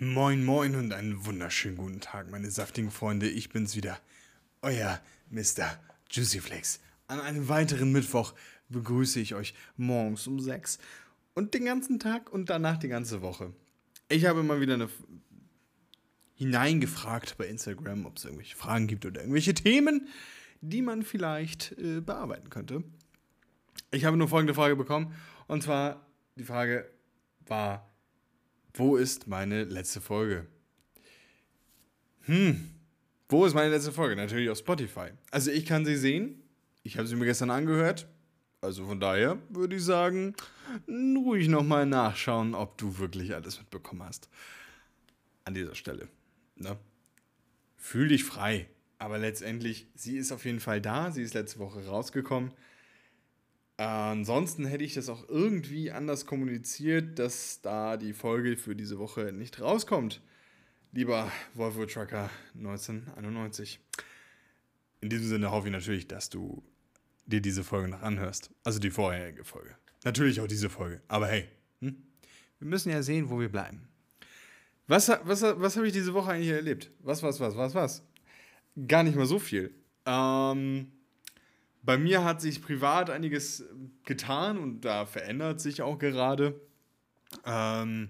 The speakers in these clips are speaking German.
Moin, moin und einen wunderschönen guten Tag, meine saftigen Freunde. Ich bin's wieder, euer Mr. Juicy Flakes. An einem weiteren Mittwoch begrüße ich euch morgens um 6 und den ganzen Tag und danach die ganze Woche. Ich habe mal wieder eine hineingefragt bei Instagram, ob es irgendwelche Fragen gibt oder irgendwelche Themen, die man vielleicht äh, bearbeiten könnte. Ich habe nur folgende Frage bekommen und zwar die Frage war, wo ist meine letzte Folge? Hm, wo ist meine letzte Folge? Natürlich auf Spotify. Also ich kann sie sehen. Ich habe sie mir gestern angehört. Also von daher würde ich sagen, ruhig nochmal nachschauen, ob du wirklich alles mitbekommen hast. An dieser Stelle. Ne? Fühl dich frei. Aber letztendlich, sie ist auf jeden Fall da. Sie ist letzte Woche rausgekommen. Ansonsten hätte ich das auch irgendwie anders kommuniziert, dass da die Folge für diese Woche nicht rauskommt. Lieber Volvo Trucker 1991. In diesem Sinne hoffe ich natürlich, dass du dir diese Folge noch anhörst. Also die vorherige Folge. Natürlich auch diese Folge. Aber hey, hm? wir müssen ja sehen, wo wir bleiben. Was, was, was habe ich diese Woche eigentlich erlebt? Was, was, was, was, was? Gar nicht mal so viel. Ähm, bei mir hat sich privat einiges getan und da verändert sich auch gerade. Ähm,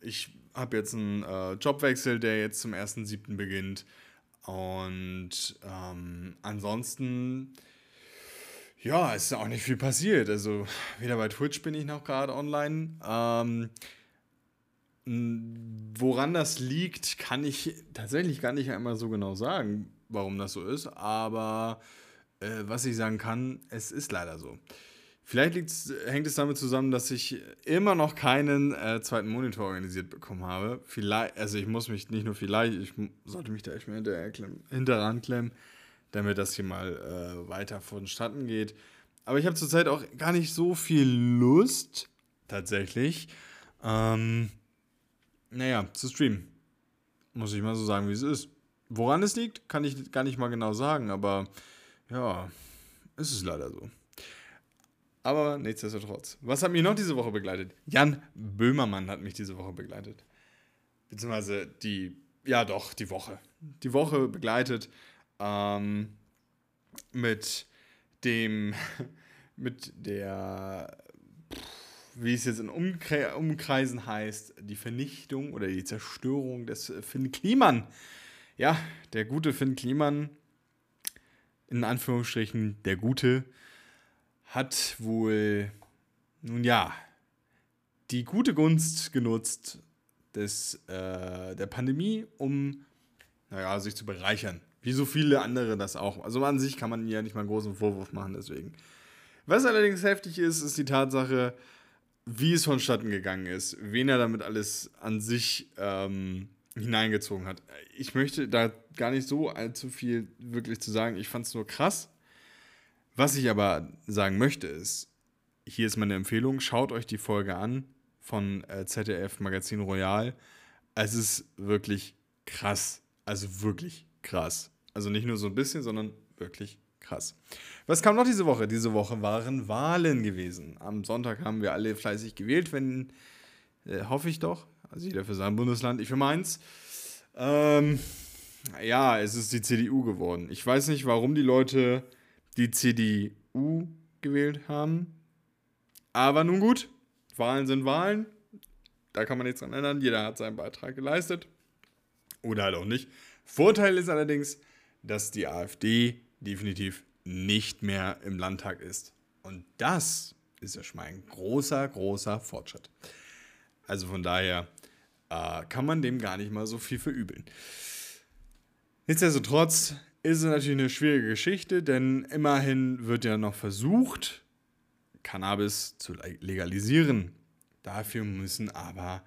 ich habe jetzt einen äh, Jobwechsel, der jetzt zum 1.7. beginnt. Und ähm, ansonsten, ja, ist auch nicht viel passiert. Also, weder bei Twitch bin ich noch gerade online. Ähm, woran das liegt, kann ich tatsächlich gar nicht einmal so genau sagen, warum das so ist. Aber äh, was ich sagen kann, es ist leider so. Vielleicht hängt es damit zusammen, dass ich immer noch keinen äh, zweiten Monitor organisiert bekommen habe. Vielleicht, also ich muss mich nicht nur vielleicht, ich sollte mich da echt mal hinterher klemmen, hinterran klemmen, damit das hier mal äh, weiter vonstatten geht. Aber ich habe zurzeit auch gar nicht so viel Lust, tatsächlich, ähm, naja, zu streamen. Muss ich mal so sagen, wie es ist. Woran es liegt, kann ich gar nicht mal genau sagen, aber ja, es ist leider so. Aber nichtsdestotrotz. Was hat mich noch diese Woche begleitet? Jan Böhmermann hat mich diese Woche begleitet. Beziehungsweise die, ja doch, die Woche. Die Woche begleitet ähm, mit dem, mit der, wie es jetzt in Umkre Umkreisen heißt, die Vernichtung oder die Zerstörung des Finn Kliman. Ja, der gute Finn Kliman in Anführungsstrichen der Gute, hat wohl, nun ja, die gute Gunst genutzt des, äh, der Pandemie, um, naja, sich zu bereichern. Wie so viele andere das auch. Also an sich kann man ja nicht mal einen großen Vorwurf machen, deswegen. Was allerdings heftig ist, ist die Tatsache, wie es vonstatten gegangen ist, wen er damit alles an sich ähm, hineingezogen hat. Ich möchte da gar nicht so allzu viel wirklich zu sagen. Ich fand es nur krass. Was ich aber sagen möchte ist, hier ist meine Empfehlung, schaut euch die Folge an von äh, ZDF Magazin Royal. Es ist wirklich krass. Also wirklich krass. Also nicht nur so ein bisschen, sondern wirklich krass. Was kam noch diese Woche? Diese Woche waren Wahlen gewesen. Am Sonntag haben wir alle fleißig gewählt, wenn, äh, hoffe ich doch. Also jeder für sein Bundesland, ich für meins. Ähm, ja, es ist die CDU geworden. Ich weiß nicht, warum die Leute die CDU gewählt haben. Aber nun gut, Wahlen sind Wahlen. Da kann man nichts dran ändern. Jeder hat seinen Beitrag geleistet. Oder halt auch nicht. Vorteil ist allerdings, dass die AfD definitiv nicht mehr im Landtag ist. Und das ist ja schon mal ein großer, großer Fortschritt. Also von daher äh, kann man dem gar nicht mal so viel verübeln. Nichtsdestotrotz ist es natürlich eine schwierige Geschichte, denn immerhin wird ja noch versucht, Cannabis zu legalisieren. Dafür müssen aber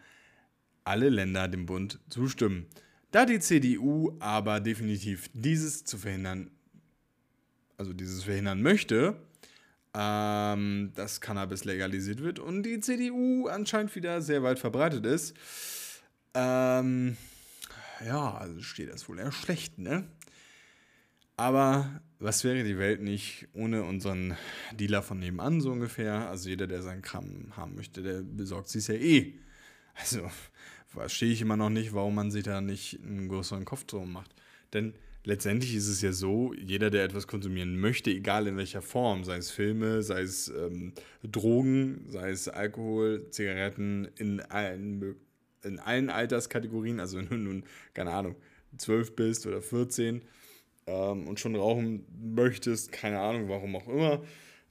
alle Länder dem Bund zustimmen. Da die CDU aber definitiv dieses zu verhindern, also dieses verhindern möchte, ähm, dass Cannabis legalisiert wird und die CDU anscheinend wieder sehr weit verbreitet ist, ähm, ja, also steht das wohl eher schlecht, ne? Aber was wäre die Welt nicht ohne unseren Dealer von nebenan, so ungefähr? Also jeder, der seinen Kram haben möchte, der besorgt sich ja eh. Also, verstehe ich immer noch nicht, warum man sich da nicht einen größeren Kopf drum macht. Denn letztendlich ist es ja so, jeder, der etwas konsumieren möchte, egal in welcher Form, sei es Filme, sei es ähm, Drogen, sei es Alkohol, Zigaretten, in allen, in allen Alterskategorien, also wenn du nun, keine Ahnung, 12 bist oder 14 ähm, und schon rauchen möchtest, keine Ahnung, warum auch immer,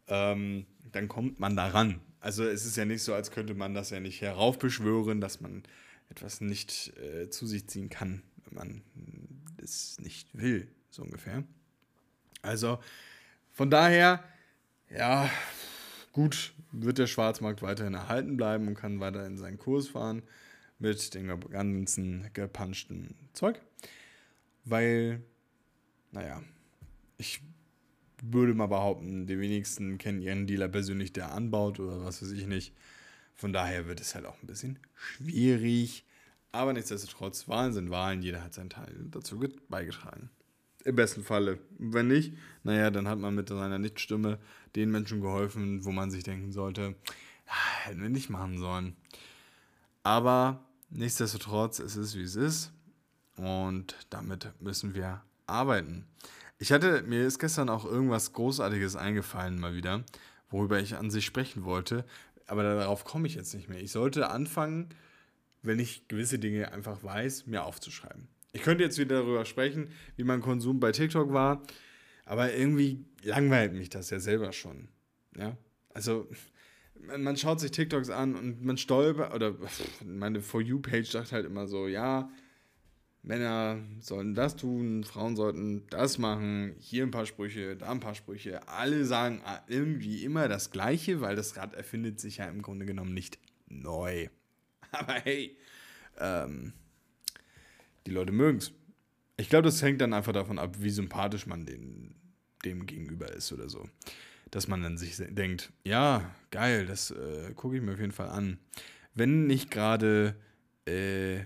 ähm, dann kommt man daran. Also es ist ja nicht so, als könnte man das ja nicht heraufbeschwören, dass man etwas nicht äh, zu sich ziehen kann, wenn man es nicht will, so ungefähr. Also von daher, ja, gut, wird der Schwarzmarkt weiterhin erhalten bleiben und kann weiterhin seinen Kurs fahren mit dem ganzen gepanschten Zeug. Weil, naja, ich würde mal behaupten, die wenigsten kennen ihren Dealer persönlich, der anbaut oder was weiß ich nicht. Von daher wird es halt auch ein bisschen schwierig. Aber nichtsdestotrotz, Wahlen sind Wahlen, jeder hat seinen Teil dazu beigetragen. Im besten Falle. Wenn nicht, naja, dann hat man mit seiner Nichtstimme den Menschen geholfen, wo man sich denken sollte, ah, hätten wir nicht machen sollen. Aber nichtsdestotrotz, es ist wie es ist. Und damit müssen wir arbeiten. Ich hatte, mir ist gestern auch irgendwas Großartiges eingefallen, mal wieder, worüber ich an sich sprechen wollte, aber darauf komme ich jetzt nicht mehr. Ich sollte anfangen, wenn ich gewisse Dinge einfach weiß, mir aufzuschreiben. Ich könnte jetzt wieder darüber sprechen, wie mein Konsum bei TikTok war, aber irgendwie langweilt mich das ja selber schon. Ja, also man schaut sich TikToks an und man stolpert, oder meine For You-Page sagt halt immer so, ja, Männer sollen das tun, Frauen sollten das machen, hier ein paar Sprüche, da ein paar Sprüche. Alle sagen irgendwie immer das Gleiche, weil das Rad erfindet sich ja im Grunde genommen nicht neu. Aber hey, ähm, die Leute mögen es. Ich glaube, das hängt dann einfach davon ab, wie sympathisch man den, dem gegenüber ist oder so. Dass man dann sich denkt, ja, geil, das äh, gucke ich mir auf jeden Fall an. Wenn nicht gerade äh,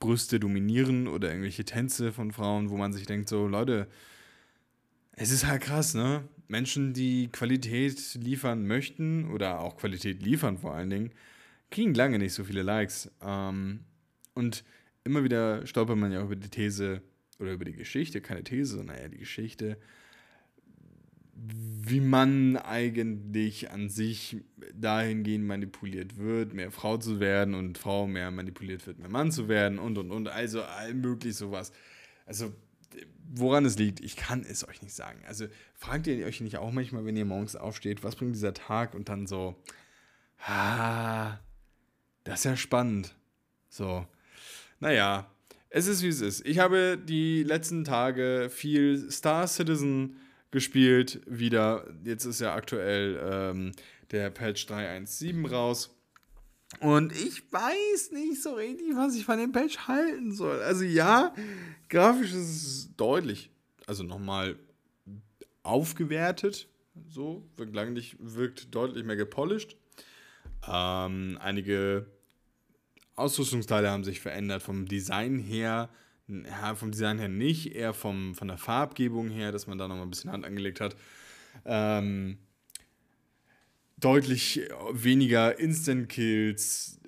Brüste dominieren oder irgendwelche Tänze von Frauen, wo man sich denkt, so Leute, es ist halt krass, ne? Menschen, die Qualität liefern möchten oder auch Qualität liefern vor allen Dingen, kriegen lange nicht so viele Likes. Ähm, und immer wieder stolpert man ja auch über die These oder über die Geschichte, keine These, sondern eher die Geschichte, wie man eigentlich an sich dahingehend manipuliert wird, mehr Frau zu werden und Frau mehr manipuliert wird, mehr Mann zu werden und und und. Also allmöglich sowas. Also, woran es liegt, ich kann es euch nicht sagen. Also, fragt ihr euch nicht auch manchmal, wenn ihr morgens aufsteht, was bringt dieser Tag und dann so, ah, das ist ja spannend. So, naja, es ist wie es ist. Ich habe die letzten Tage viel Star Citizen gespielt. Wieder, jetzt ist ja aktuell ähm, der Patch 3.1.7 raus. Und ich weiß nicht so richtig, was ich von dem Patch halten soll. Also ja, grafisch ist es deutlich, also nochmal aufgewertet. So, wirkt, langlich, wirkt deutlich mehr gepolished. Ähm, einige Ausrüstungsteile haben sich verändert vom Design her ja, vom Design her nicht, eher vom, von der Farbgebung her, dass man da nochmal ein bisschen Hand angelegt hat. Ähm, deutlich weniger Instant-Kills.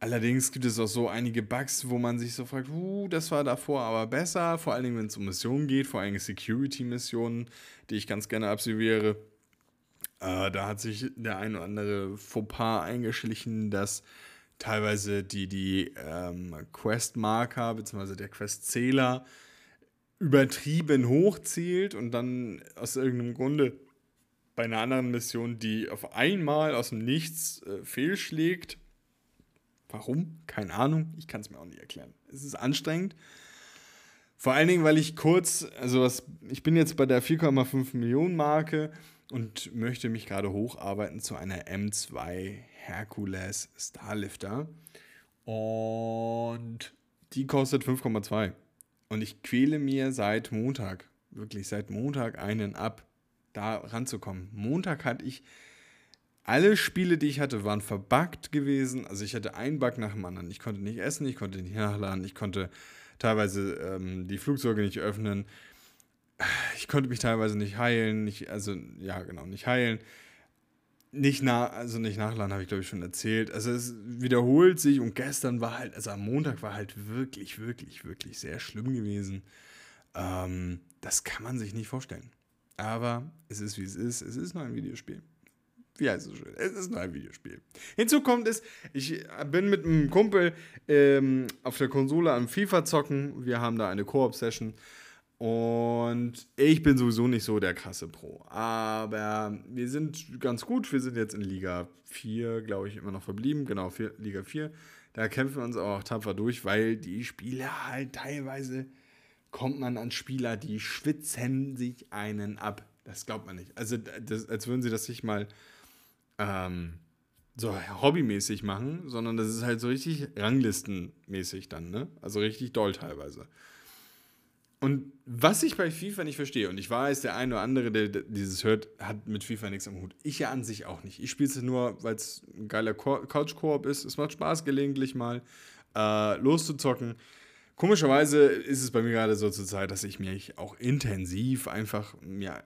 Allerdings gibt es auch so einige Bugs, wo man sich so fragt, uh, das war davor aber besser, vor allen Dingen, wenn es um Missionen geht, vor allem Security-Missionen, die ich ganz gerne absolviere. Äh, da hat sich der ein oder andere Fauxpas eingeschlichen, dass teilweise die, die ähm, Quest-Marker bzw. der Quest-Zähler übertrieben hochzielt und dann aus irgendeinem Grunde bei einer anderen Mission, die auf einmal aus dem Nichts äh, fehlschlägt. Warum? Keine Ahnung. Ich kann es mir auch nicht erklären. Es ist anstrengend. Vor allen Dingen, weil ich kurz, also was, ich bin jetzt bei der 4,5 Millionen Marke und möchte mich gerade hocharbeiten zu einer M2 Hercules Starlifter. Und die kostet 5,2. Und ich quäle mir seit Montag, wirklich seit Montag einen ab, da ranzukommen. Montag hatte ich alle Spiele, die ich hatte, waren verbuggt gewesen. Also ich hatte einen Bug nach dem anderen. Ich konnte nicht essen, ich konnte nicht nachladen, ich konnte teilweise ähm, die Flugzeuge nicht öffnen. Ich konnte mich teilweise nicht heilen, nicht, also ja genau, nicht heilen. nicht nach, also nicht nachladen, habe ich glaube ich schon erzählt. Also es wiederholt sich und gestern war halt, also am Montag war halt wirklich, wirklich, wirklich sehr schlimm gewesen. Ähm, das kann man sich nicht vorstellen. Aber es ist wie es ist. Es ist nur ein Videospiel. Wie heißt es schön? Es ist nur ein Videospiel. Hinzu kommt es, ich bin mit einem Kumpel ähm, auf der Konsole am FIFA zocken. Wir haben da eine Koop-Session. Und ich bin sowieso nicht so der krasse Pro. Aber wir sind ganz gut. Wir sind jetzt in Liga 4, glaube ich, immer noch verblieben. Genau, 4, Liga 4. Da kämpfen wir uns auch tapfer durch, weil die Spieler halt teilweise kommt man an Spieler, die schwitzen sich einen ab. Das glaubt man nicht. Also, das, als würden sie das nicht mal ähm, so hobbymäßig machen, sondern das ist halt so richtig ranglistenmäßig dann, ne? Also richtig doll teilweise. Und was ich bei FIFA nicht verstehe, und ich weiß, der eine oder andere, der dieses hört, hat mit FIFA nichts am Hut. Ich ja an sich auch nicht. Ich spiele es nur, weil es ein geiler Couch-Koop ist. Es macht Spaß, gelegentlich mal äh, loszuzocken. Komischerweise ist es bei mir gerade so zur Zeit, dass ich mich auch intensiv einfach, ja,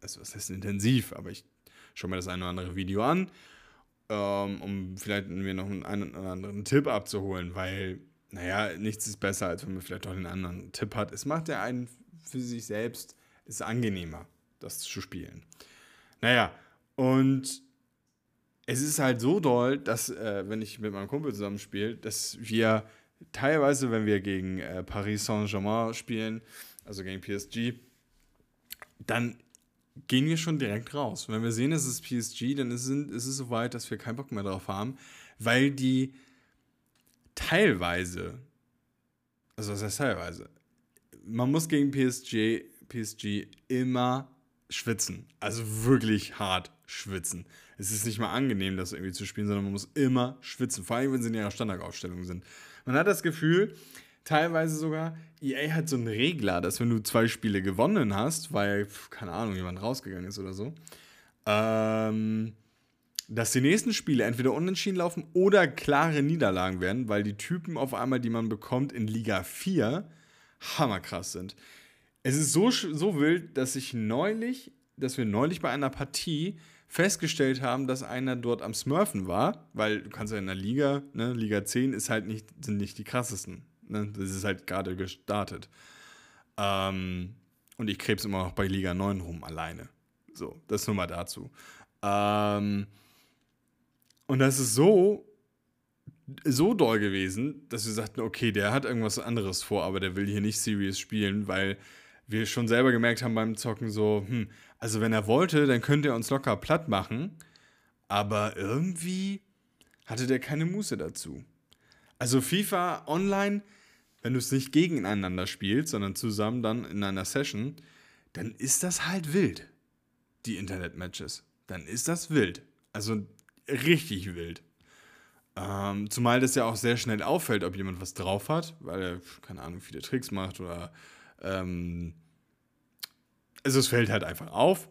also was heißt intensiv, aber ich schaue mir das eine oder andere Video an, ähm, um vielleicht mir noch einen, einen oder anderen Tipp abzuholen, weil naja, nichts ist besser, als wenn man vielleicht auch einen anderen Tipp hat. Es macht ja einen für sich selbst, ist angenehmer, das zu spielen. Naja, und es ist halt so doll, dass, äh, wenn ich mit meinem Kumpel zusammenspiele, dass wir teilweise, wenn wir gegen äh, Paris Saint-Germain spielen, also gegen PSG, dann gehen wir schon direkt raus. Wenn wir sehen, es ist PSG, dann ist, ist es so weit, dass wir keinen Bock mehr drauf haben, weil die teilweise, also was heißt teilweise, man muss gegen PSG, PSG immer schwitzen. Also wirklich hart schwitzen. Es ist nicht mal angenehm, das irgendwie zu spielen, sondern man muss immer schwitzen. Vor allem, wenn sie in ihrer Standardaufstellung sind. Man hat das Gefühl, teilweise sogar, EA hat so einen Regler, dass wenn du zwei Spiele gewonnen hast, weil, keine Ahnung, jemand rausgegangen ist oder so, ähm, dass die nächsten Spiele entweder unentschieden laufen oder klare Niederlagen werden, weil die Typen auf einmal, die man bekommt in Liga 4, hammerkrass sind. Es ist so, so wild, dass ich neulich, dass wir neulich bei einer Partie festgestellt haben, dass einer dort am Smurfen war, weil du kannst ja in der Liga, ne, Liga 10 ist halt nicht, sind nicht die krassesten. Ne? Das ist halt gerade gestartet. Ähm, und ich krebs immer noch bei Liga 9 rum, alleine. So, das nur mal dazu. Ähm, und das ist so, so doll gewesen, dass wir sagten, okay, der hat irgendwas anderes vor, aber der will hier nicht serious spielen, weil wir schon selber gemerkt haben beim Zocken so, hm, also wenn er wollte, dann könnte er uns locker platt machen, aber irgendwie hatte der keine Muße dazu. Also FIFA online, wenn du es nicht gegeneinander spielst, sondern zusammen dann in einer Session, dann ist das halt wild, die Internet-Matches. Dann ist das wild. Also richtig wild. Ähm, zumal das ja auch sehr schnell auffällt, ob jemand was drauf hat, weil er, keine Ahnung, viele Tricks macht oder. Ähm, also es fällt halt einfach auf.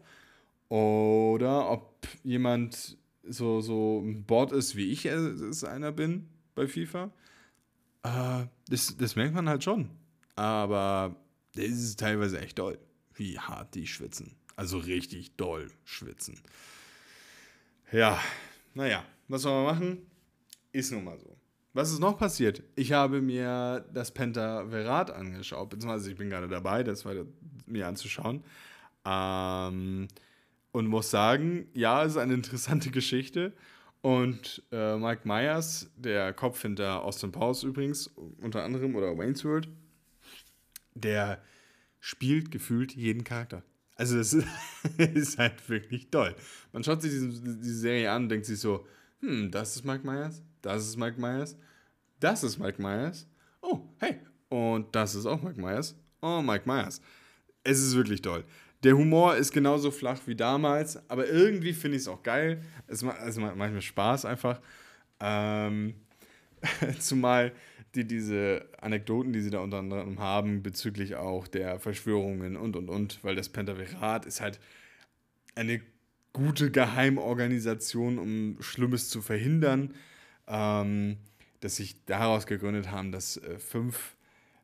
Oder ob jemand so, so ein Board ist, wie ich es einer bin bei FIFA. Äh, das, das merkt man halt schon. Aber es ist teilweise echt doll, wie hart die schwitzen. Also richtig doll schwitzen. Ja, naja, was soll man machen? Ist nun mal so. Was ist noch passiert? Ich habe mir das Pentaverat angeschaut, beziehungsweise ich bin gerade dabei, das mir anzuschauen. Ähm, und muss sagen, ja, es ist eine interessante Geschichte. Und äh, Mike Myers, der Kopf hinter Austin Powers übrigens, unter anderem, oder Wayne's World, der spielt gefühlt jeden Charakter. Also das ist, halt wirklich toll. Man schaut sich diese, diese, Serie an und denkt sich so, hm, das ist Mike Myers, das ist Mike Myers, das ist Mike Myers, oh, hey, und das ist auch Mike Myers, oh, Mike Myers. Es ist wirklich toll. Der Humor ist genauso flach wie damals, aber irgendwie finde ich es auch geil. Es macht, also macht mir Spaß einfach. Ähm, zumal die diese Anekdoten, die sie da unter anderem haben, bezüglich auch der Verschwörungen und und und, weil das Pentaverat ist halt eine gute Geheimorganisation, um Schlimmes zu verhindern, ähm, dass sich daraus gegründet haben, dass äh, fünf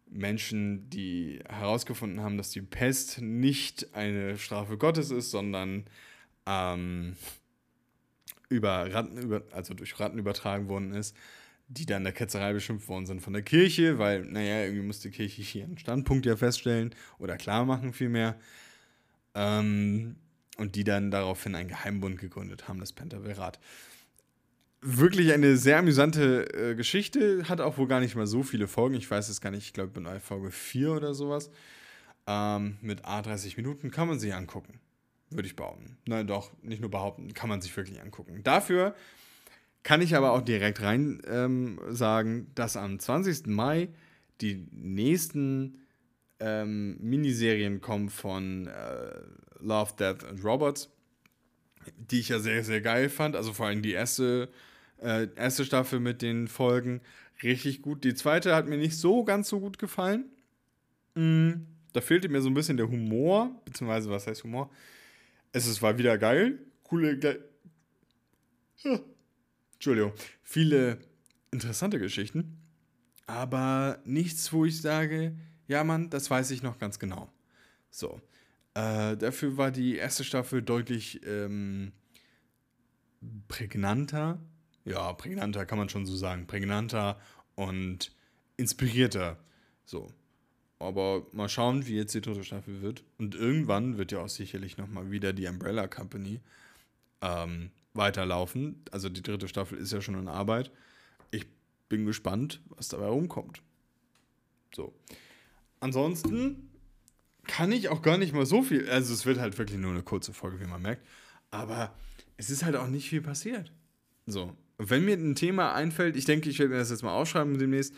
Menschen, die herausgefunden haben, dass die Pest nicht eine Strafe Gottes ist, sondern ähm, über Ratten, über, also durch Ratten übertragen worden ist, die dann der Ketzerei beschimpft worden sind von der Kirche, weil, naja, irgendwie muss die Kirche hier einen Standpunkt ja feststellen oder klar machen vielmehr. Ähm, und die dann daraufhin einen Geheimbund gegründet haben, das Pentaverat. Wirklich eine sehr amüsante äh, Geschichte, hat auch wohl gar nicht mal so viele Folgen. Ich weiß es gar nicht, ich glaube, bei Folge 4 oder sowas. Ähm, mit A30 Minuten kann man sich angucken, würde ich behaupten. Nein, doch, nicht nur behaupten, kann man sich wirklich angucken. Dafür kann ich aber auch direkt rein ähm, sagen, dass am 20. Mai die nächsten ähm, Miniserien kommen von äh, Love, Death and Robots, die ich ja sehr, sehr geil fand. Also vor allem die erste, äh, erste Staffel mit den Folgen richtig gut. Die zweite hat mir nicht so ganz so gut gefallen. Mm, da fehlte mir so ein bisschen der Humor, beziehungsweise was heißt Humor? Es ist, war wieder geil, coole, ge Entschuldigung, viele interessante Geschichten, aber nichts, wo ich sage, ja Mann, das weiß ich noch ganz genau. So, äh, dafür war die erste Staffel deutlich ähm, prägnanter, ja, prägnanter kann man schon so sagen, prägnanter und inspirierter, so. Aber mal schauen, wie jetzt die dritte Staffel wird. Und irgendwann wird ja auch sicherlich nochmal wieder die Umbrella Company ähm, weiterlaufen. Also die dritte Staffel ist ja schon in Arbeit. Ich bin gespannt, was dabei rumkommt. So. Ansonsten kann ich auch gar nicht mal so viel. Also es wird halt wirklich nur eine kurze Folge, wie man merkt. Aber es ist halt auch nicht viel passiert. So. Wenn mir ein Thema einfällt, ich denke, ich werde mir das jetzt mal aufschreiben demnächst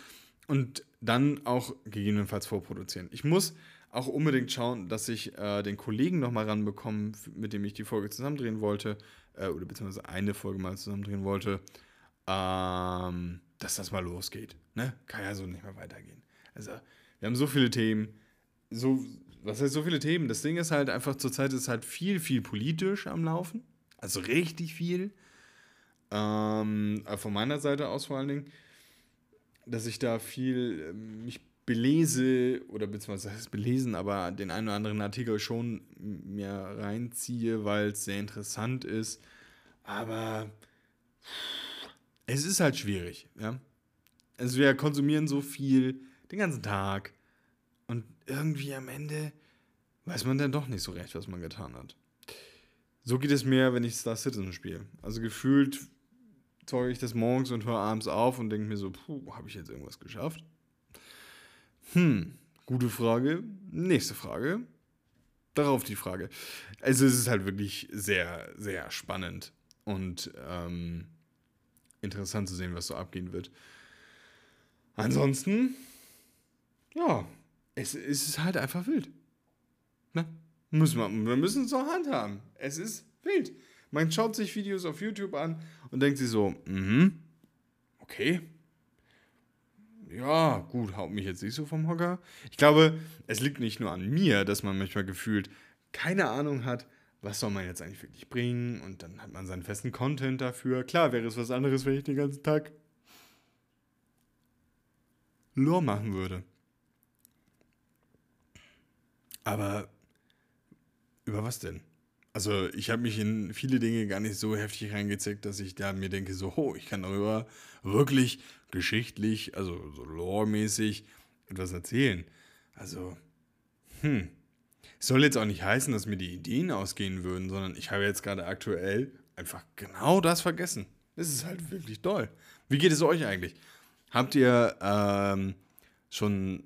und dann auch gegebenenfalls vorproduzieren. Ich muss auch unbedingt schauen, dass ich äh, den Kollegen nochmal ranbekomme, mit dem ich die Folge zusammendrehen wollte, äh, oder beziehungsweise eine Folge mal zusammendrehen wollte, ähm, dass das mal losgeht. Ne? Kann ja so nicht mehr weitergehen. Also, wir haben so viele Themen, so, was heißt so viele Themen? Das Ding ist halt einfach, zurzeit ist halt viel, viel politisch am Laufen. Also richtig viel. Ähm, äh, von meiner Seite aus vor allen Dingen, dass ich da viel äh, mich belese oder beziehungsweise das belesen, aber den einen oder anderen Artikel schon mir reinziehe, weil es sehr interessant ist. Aber es ist halt schwierig, ja. Also wir konsumieren so viel den ganzen Tag und irgendwie am Ende weiß man dann doch nicht so recht, was man getan hat. So geht es mir, wenn ich Star Citizen spiele. Also gefühlt zeuge ich das morgens und höre abends auf und denke mir so, puh, habe ich jetzt irgendwas geschafft? Hm, gute Frage. Nächste Frage. Darauf die Frage. Also es ist halt wirklich sehr, sehr spannend und ähm, interessant zu sehen, was so abgehen wird. Ansonsten, ja, es, es ist halt einfach wild. Ne? Müssen wir, wir müssen es zur Hand haben. Es ist wild. Man schaut sich Videos auf YouTube an und denkt sich so, mhm, okay, ja, gut, haut mich jetzt nicht so vom Hocker. Ich glaube, es liegt nicht nur an mir, dass man manchmal gefühlt keine Ahnung hat, was soll man jetzt eigentlich wirklich bringen und dann hat man seinen festen Content dafür. Klar wäre es was anderes, wenn ich den ganzen Tag Lore machen würde. Aber über was denn? Also ich habe mich in viele Dinge gar nicht so heftig reingezeckt, dass ich da mir denke, so, oh, ich kann darüber wirklich geschichtlich, also so lore-mäßig etwas erzählen. Also, hm. Soll jetzt auch nicht heißen, dass mir die Ideen ausgehen würden, sondern ich habe jetzt gerade aktuell einfach genau das vergessen. Das ist halt wirklich toll. Wie geht es euch eigentlich? Habt ihr ähm, schon,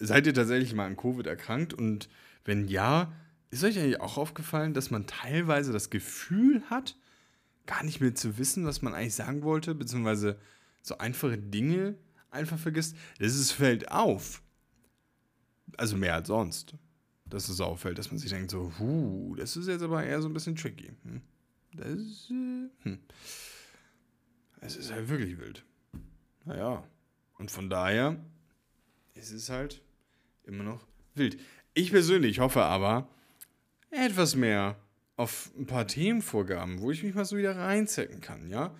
seid ihr tatsächlich mal an Covid erkrankt? Und wenn ja, ist euch eigentlich auch aufgefallen, dass man teilweise das Gefühl hat, gar nicht mehr zu wissen, was man eigentlich sagen wollte, beziehungsweise so einfache Dinge einfach vergisst? Das ist, fällt auf. Also mehr als sonst. Dass es auffällt, dass man sich denkt, so, huh, das ist jetzt aber eher so ein bisschen tricky. Hm? Das ist, äh, hm. Es ist halt wirklich wild. Naja. Und von daher ist es halt immer noch wild. Ich persönlich hoffe aber, etwas mehr auf ein paar Themenvorgaben, wo ich mich mal so wieder reinzecken kann, ja?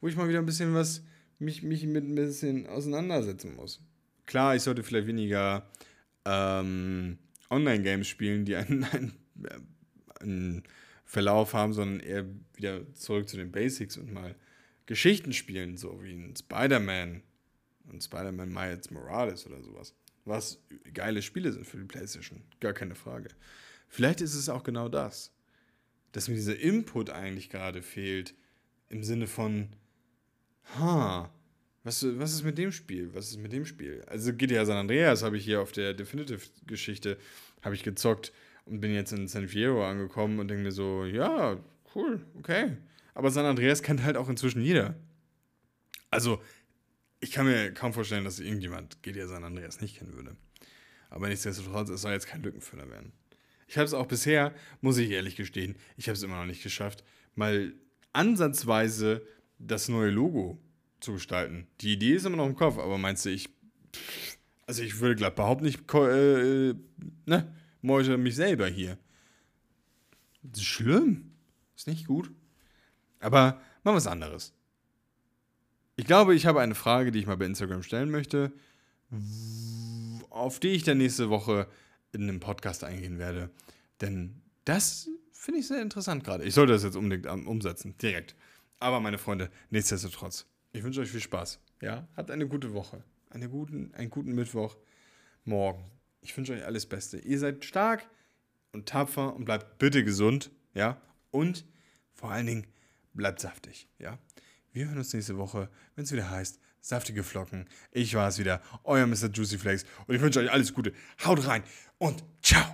Wo ich mal wieder ein bisschen was, mich, mich mit ein bisschen auseinandersetzen muss. Klar, ich sollte vielleicht weniger ähm, Online-Games spielen, die einen, einen, einen Verlauf haben, sondern eher wieder zurück zu den Basics und mal Geschichten spielen, so wie ein Spider-Man und Spider-Man Miles Morales oder sowas. Was geile Spiele sind für die PlayStation, gar keine Frage. Vielleicht ist es auch genau das, dass mir dieser Input eigentlich gerade fehlt, im Sinne von, ha, was, was ist mit dem Spiel? Was ist mit dem Spiel? Also GTA San Andreas habe ich hier auf der Definitive-Geschichte, habe ich gezockt und bin jetzt in San Fierro angekommen und denke mir so, ja, cool, okay. Aber San Andreas kennt halt auch inzwischen jeder. Also, ich kann mir kaum vorstellen, dass irgendjemand GTA San Andreas nicht kennen würde. Aber nichtsdestotrotz, es soll jetzt kein Lückenfüller werden. Ich habe es auch bisher, muss ich ehrlich gestehen, ich habe es immer noch nicht geschafft, mal ansatzweise das neue Logo zu gestalten. Die Idee ist immer noch im Kopf, aber meinst du, ich. Also ich würde glatt behaupten, ich äh, ne, meute mich selber hier. Das ist schlimm. Ist nicht gut. Aber mal was anderes. Ich glaube, ich habe eine Frage, die ich mal bei Instagram stellen möchte, auf die ich dann nächste Woche in einem Podcast eingehen werde. Denn das finde ich sehr interessant gerade. Ich sollte das jetzt unbedingt umsetzen, direkt. Aber meine Freunde, nichtsdestotrotz, ich wünsche euch viel Spaß. Ja, habt eine gute Woche, eine guten, einen guten Mittwoch morgen. Ich wünsche euch alles Beste. Ihr seid stark und tapfer und bleibt bitte gesund. Ja, und vor allen Dingen bleibt saftig. Ja, wir hören uns nächste Woche, wenn es wieder heißt, saftige Flocken. Ich war es wieder, euer Mr. Juicy Flakes und ich wünsche euch alles Gute. Haut rein und ciao.